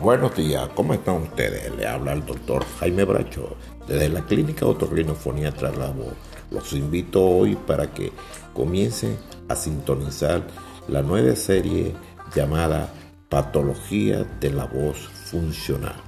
Buenos días, ¿cómo están ustedes? Le habla el doctor Jaime Bracho desde la clínica Otorrinofonía tras la voz. Los invito hoy para que comiencen a sintonizar la nueva serie llamada Patología de la voz funcional.